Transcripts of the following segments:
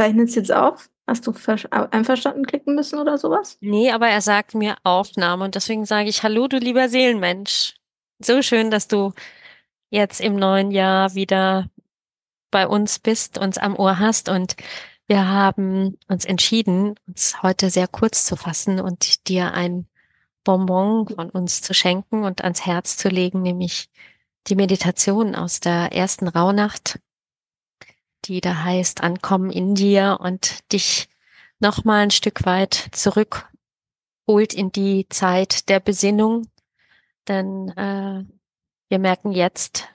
Zeichnet es jetzt auf? Hast du einverstanden klicken müssen oder sowas? Nee, aber er sagt mir Aufnahme und deswegen sage ich Hallo, du lieber Seelenmensch. So schön, dass du jetzt im neuen Jahr wieder bei uns bist, uns am Ohr hast und wir haben uns entschieden, uns heute sehr kurz zu fassen und dir ein Bonbon von uns zu schenken und ans Herz zu legen, nämlich die Meditation aus der ersten Rauhnacht die da heißt Ankommen in dir und dich nochmal ein Stück weit zurückholt in die Zeit der Besinnung. Denn äh, wir merken jetzt,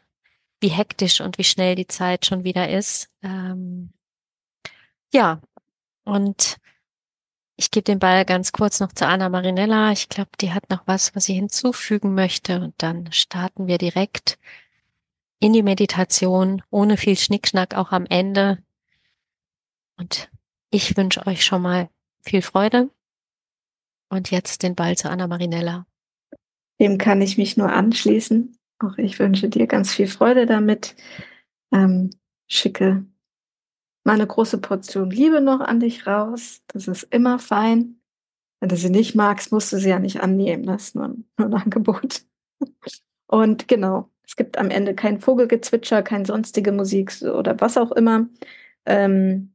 wie hektisch und wie schnell die Zeit schon wieder ist. Ähm, ja, und ich gebe den Ball ganz kurz noch zu Anna Marinella. Ich glaube, die hat noch was, was sie hinzufügen möchte. Und dann starten wir direkt in die Meditation, ohne viel Schnickschnack auch am Ende. Und ich wünsche euch schon mal viel Freude. Und jetzt den Ball zu Anna Marinella. Dem kann ich mich nur anschließen. Auch ich wünsche dir ganz viel Freude damit. Ähm, schicke mal eine große Portion Liebe noch an dich raus. Das ist immer fein. Wenn du sie nicht magst, musst du sie ja nicht annehmen. Das ist nur ein, nur ein Angebot. Und genau, es gibt am Ende kein Vogelgezwitscher, keine sonstige Musik oder was auch immer. Ähm,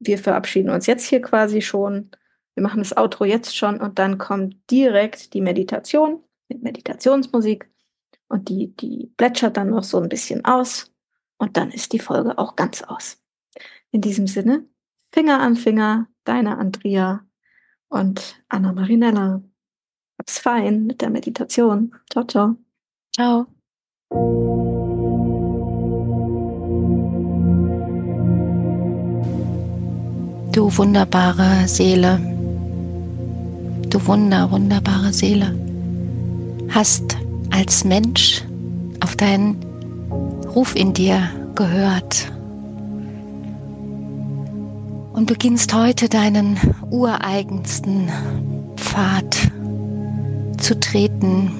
wir verabschieden uns jetzt hier quasi schon. Wir machen das Outro jetzt schon und dann kommt direkt die Meditation mit Meditationsmusik und die, die plätschert dann noch so ein bisschen aus und dann ist die Folge auch ganz aus. In diesem Sinne, Finger an Finger, deine Andrea und Anna Marinella. Hab's fein mit der Meditation. Ciao, ciao. Ciao. Du wunderbare Seele, du wunder, wunderbare Seele, hast als Mensch auf deinen Ruf in dir gehört. Und beginnst heute deinen ureigensten Pfad zu treten,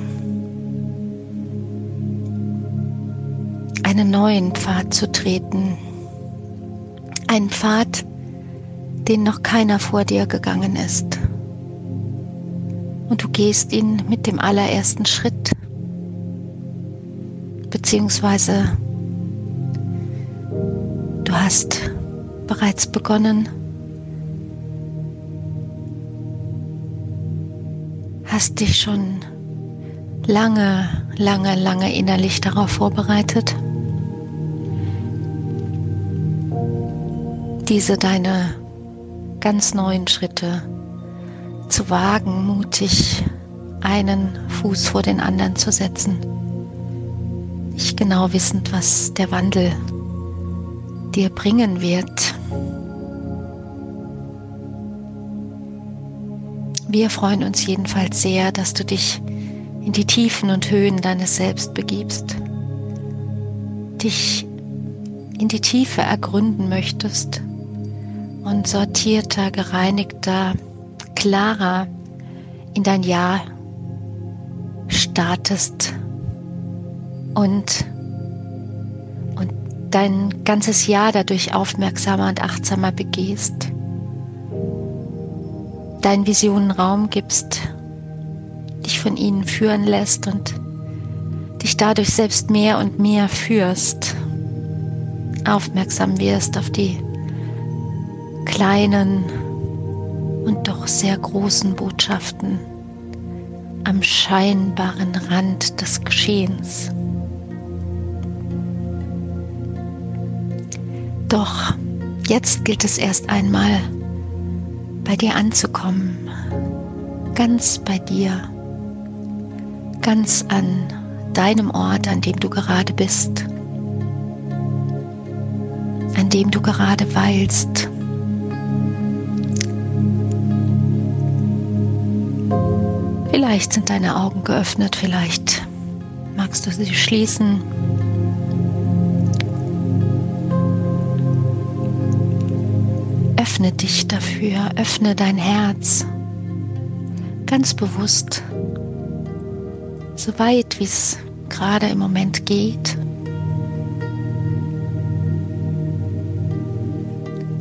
einen neuen Pfad zu treten. Einen Pfad, den noch keiner vor dir gegangen ist. Und du gehst ihn mit dem allerersten Schritt, beziehungsweise du hast bereits begonnen, hast dich schon lange, lange, lange innerlich darauf vorbereitet. Diese deine ganz neuen Schritte zu wagen, mutig einen Fuß vor den anderen zu setzen. Nicht genau wissend, was der Wandel dir bringen wird. Wir freuen uns jedenfalls sehr, dass du dich in die Tiefen und Höhen deines Selbst begibst, dich in die Tiefe ergründen möchtest und sortierter, gereinigter, klarer in dein Jahr startest und, und dein ganzes Jahr dadurch aufmerksamer und achtsamer begehst, deinen Visionen Raum gibst, dich von ihnen führen lässt und dich dadurch selbst mehr und mehr führst, aufmerksam wirst auf die kleinen und doch sehr großen Botschaften am scheinbaren Rand des Geschehens. Doch jetzt gilt es erst einmal, bei dir anzukommen, ganz bei dir, ganz an deinem Ort, an dem du gerade bist dem du gerade weilst. Vielleicht sind deine Augen geöffnet, vielleicht magst du sie schließen. Öffne dich dafür, öffne dein Herz ganz bewusst, so weit wie es gerade im Moment geht.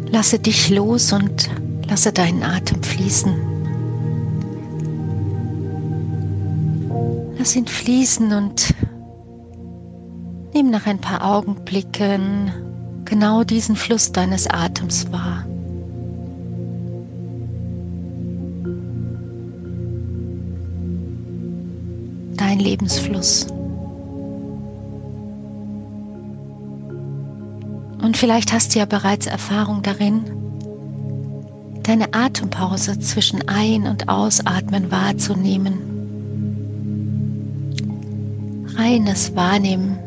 Lasse dich los und lasse deinen Atem fließen. Lass ihn fließen und nimm nach ein paar Augenblicken genau diesen Fluss deines Atems wahr. Dein Lebensfluss. Und vielleicht hast du ja bereits Erfahrung darin, deine Atempause zwischen Ein- und Ausatmen wahrzunehmen. Reines Wahrnehmen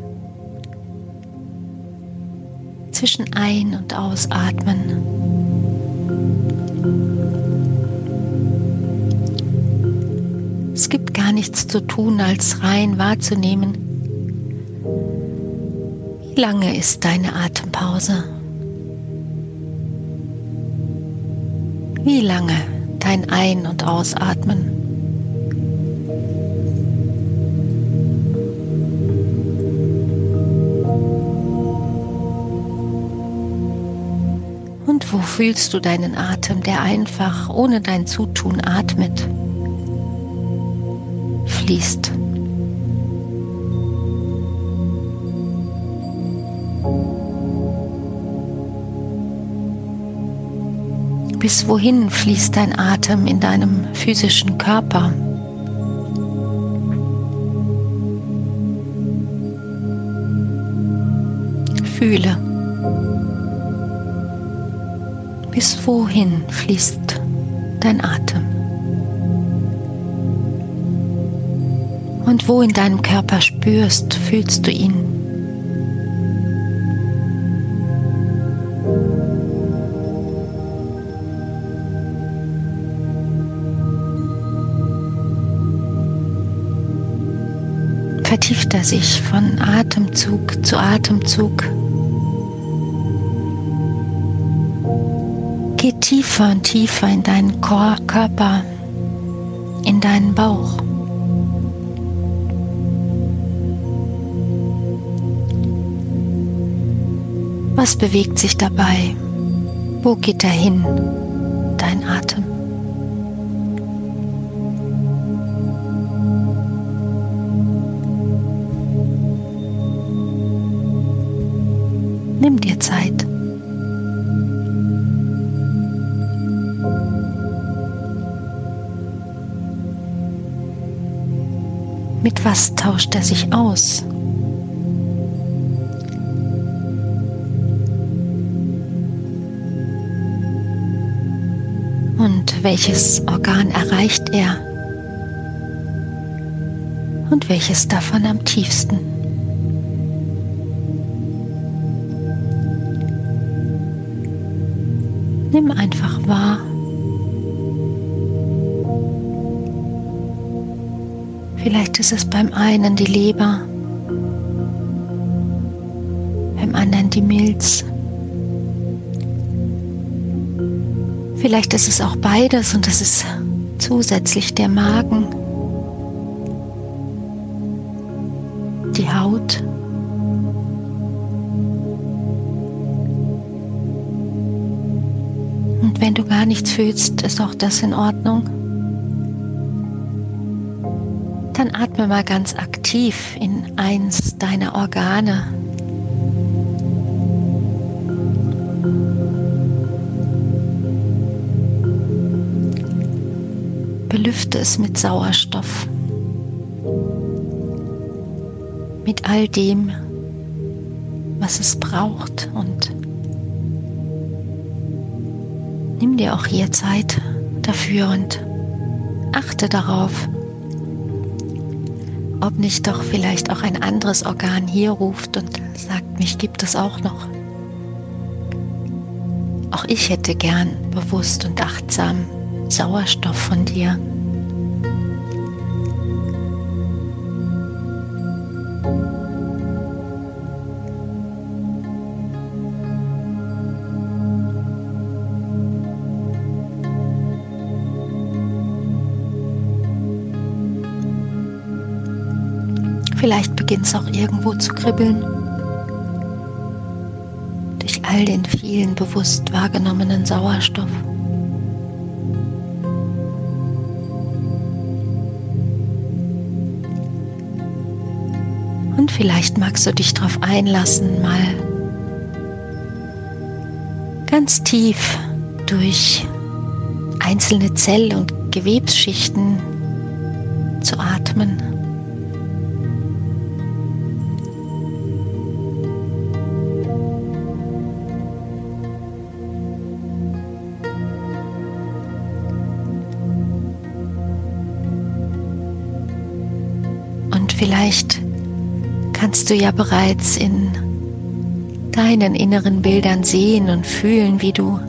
zwischen Ein- und Ausatmen. Es gibt gar nichts zu tun, als rein wahrzunehmen, wie lange ist deine Atempause? Wie lange dein Ein- und Ausatmen? Wo fühlst du deinen Atem, der einfach ohne dein Zutun atmet, fließt? Bis wohin fließt dein Atem in deinem physischen Körper? Fühle. Bis wohin fließt dein Atem? Und wo in deinem Körper spürst, fühlst du ihn? vertieft er sich von Atemzug zu Atemzug. Geht tiefer und tiefer in deinen Körper, in deinen Bauch. Was bewegt sich dabei? Wo geht er hin, dein Atem? Nimm dir Zeit. Mit was tauscht er sich aus? Und welches Organ erreicht er? Und welches davon am tiefsten? Nimm einfach wahr. Vielleicht ist es beim einen die Leber, beim anderen die Milz. Vielleicht ist es auch beides und es ist zusätzlich der Magen, die Haut. Und wenn du gar nichts fühlst, ist auch das in Ordnung. Dann atme mal ganz aktiv in eins deiner Organe. Belüfte es mit Sauerstoff. Mit all dem, was es braucht und nimm dir auch hier Zeit dafür und achte darauf, ob nicht doch vielleicht auch ein anderes Organ hier ruft und sagt, mich gibt es auch noch. Auch ich hätte gern bewusst und achtsam Sauerstoff von dir. Vielleicht beginnt es auch irgendwo zu kribbeln. Durch all den vielen bewusst wahrgenommenen Sauerstoff. Und vielleicht magst du dich darauf einlassen, mal ganz tief durch einzelne Zell- und Gewebsschichten zu atmen. Vielleicht kannst du ja bereits in deinen inneren Bildern sehen und fühlen, wie du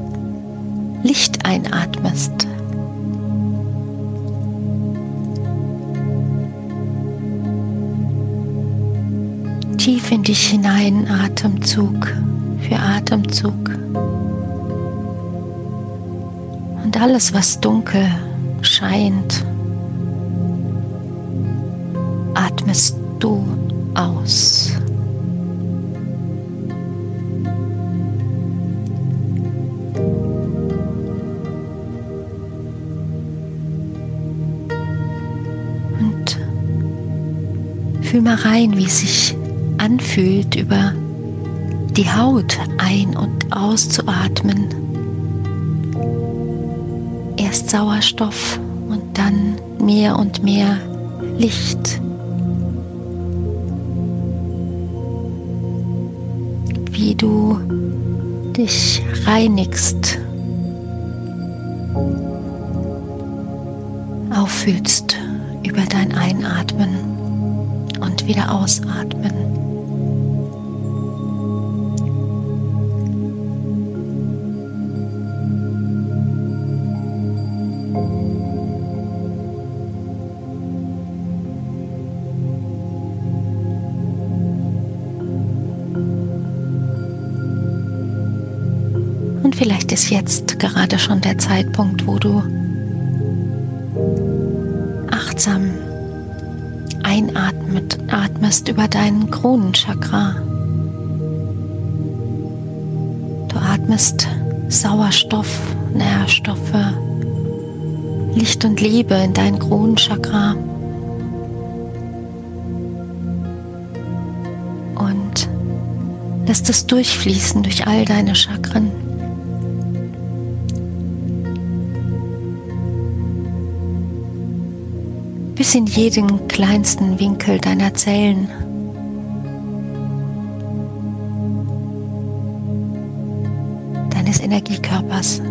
Licht einatmest. Tief in dich hinein, Atemzug für Atemzug. Und alles, was dunkel scheint, atmest du aus. Und fühl mal rein, wie es sich anfühlt, über die Haut ein- und auszuatmen. Erst Sauerstoff und dann mehr und mehr Licht. Wie du dich reinigst, auffühlst über dein Einatmen und wieder Ausatmen. Vielleicht ist jetzt gerade schon der Zeitpunkt, wo du achtsam einatmest über deinen Kronenchakra. Du atmest Sauerstoff, Nährstoffe, Licht und Liebe in dein Kronenchakra. Und lässt es durchfließen durch all deine Chakren. Bis in jeden kleinsten Winkel deiner Zellen. Deines Energiekörpers.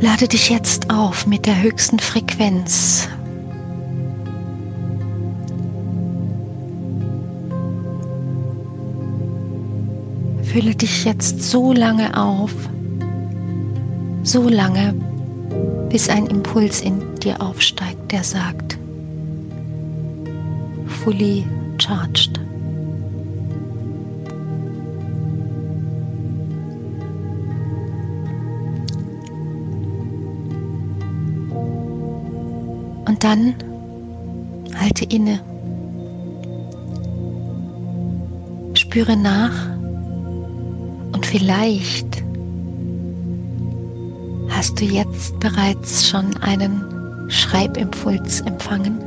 Lade dich jetzt auf mit der höchsten Frequenz. Fülle dich jetzt so lange auf, so lange, bis ein Impuls in dir aufsteigt, der sagt, fully charged. Und dann halte inne. Spüre nach und vielleicht Hast du jetzt bereits schon einen Schreibimpuls empfangen?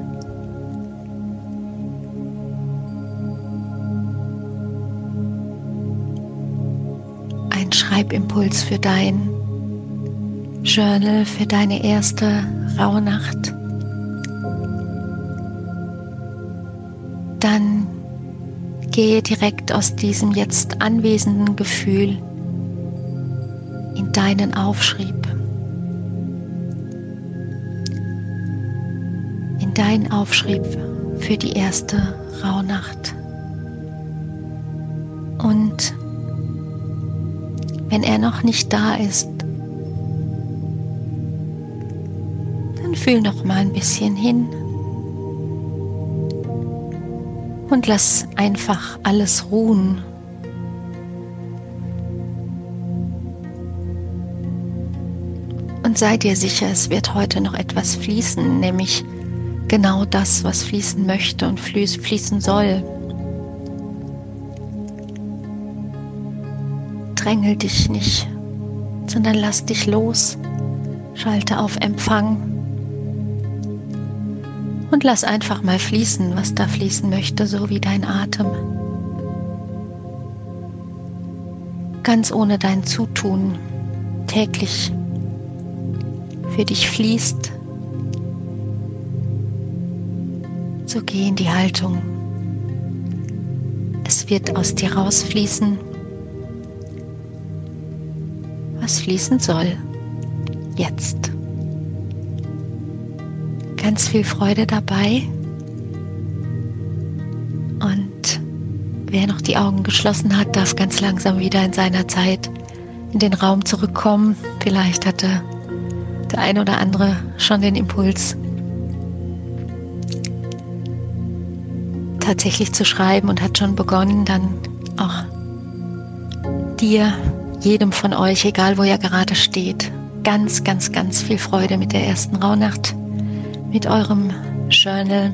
Ein Schreibimpuls für dein Journal, für deine erste Rauhnacht. Dann gehe direkt aus diesem jetzt anwesenden Gefühl in deinen Aufschrieb. Dein Aufschrieb für die erste Rauhnacht. Und wenn er noch nicht da ist, dann fühl noch mal ein bisschen hin und lass einfach alles ruhen. Und sei dir sicher, es wird heute noch etwas fließen, nämlich genau das, was fließen möchte und fließen soll. Drängel dich nicht, sondern lass dich los, schalte auf Empfang und lass einfach mal fließen, was da fließen möchte, so wie dein Atem. Ganz ohne dein Zutun, täglich für dich fließt so geh in die Haltung. Es wird aus dir rausfließen, was fließen soll. Jetzt. Ganz viel Freude dabei. Und wer noch die Augen geschlossen hat, darf ganz langsam wieder in seiner Zeit in den Raum zurückkommen. Vielleicht hatte der ein oder andere schon den Impuls, tatsächlich zu schreiben und hat schon begonnen, dann auch dir, jedem von euch, egal wo ihr gerade steht, ganz, ganz, ganz viel Freude mit der ersten Rauhnacht, mit eurem Journal,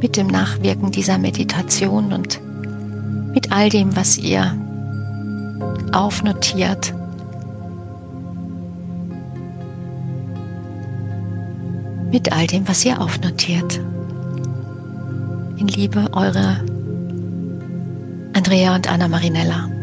mit dem Nachwirken dieser Meditation und mit all dem, was ihr aufnotiert. Mit all dem, was ihr aufnotiert. In Liebe, eure Andrea und Anna Marinella.